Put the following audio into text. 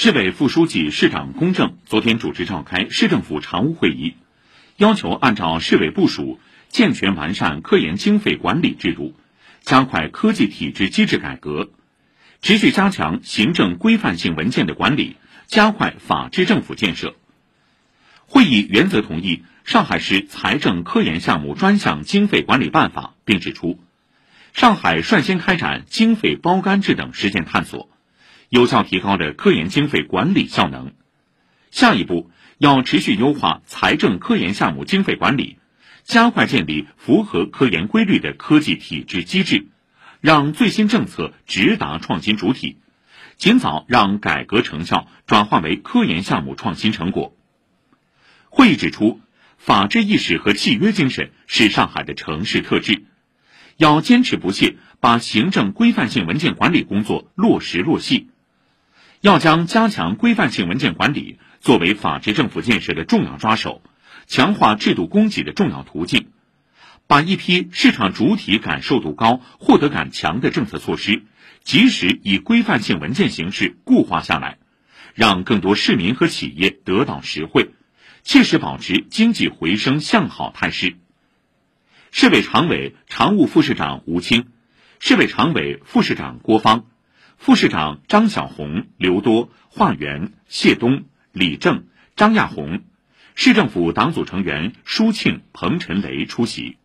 市委副书记、市长龚正昨天主持召开市政府常务会议，要求按照市委部署，健全完善科研经费管理制度，加快科技体制机制改革，持续加强行政规范性文件的管理，加快法治政府建设。会议原则同意上海市财政科研项目专项经费管理办法，并指出，上海率先开展经费包干制等实践探索。有效提高了科研经费管理效能。下一步要持续优化财政科研项目经费管理，加快建立符合科研规律的科技体制机制，让最新政策直达创新主体，尽早让改革成效转化为科研项目创新成果。会议指出，法治意识和契约精神是上海的城市特质，要坚持不懈把行政规范性文件管理工作落实落细。要将加强规范性文件管理作为法治政府建设的重要抓手，强化制度供给的重要途径，把一批市场主体感受度高、获得感强的政策措施，及时以规范性文件形式固化下来，让更多市民和企业得到实惠，切实保持经济回升向好态势。市委常委、常务副市长吴清，市委常委、副市长郭芳。副市长张晓红、刘多、华元、谢东、李正、张亚红，市政府党组成员舒庆、彭陈雷出席。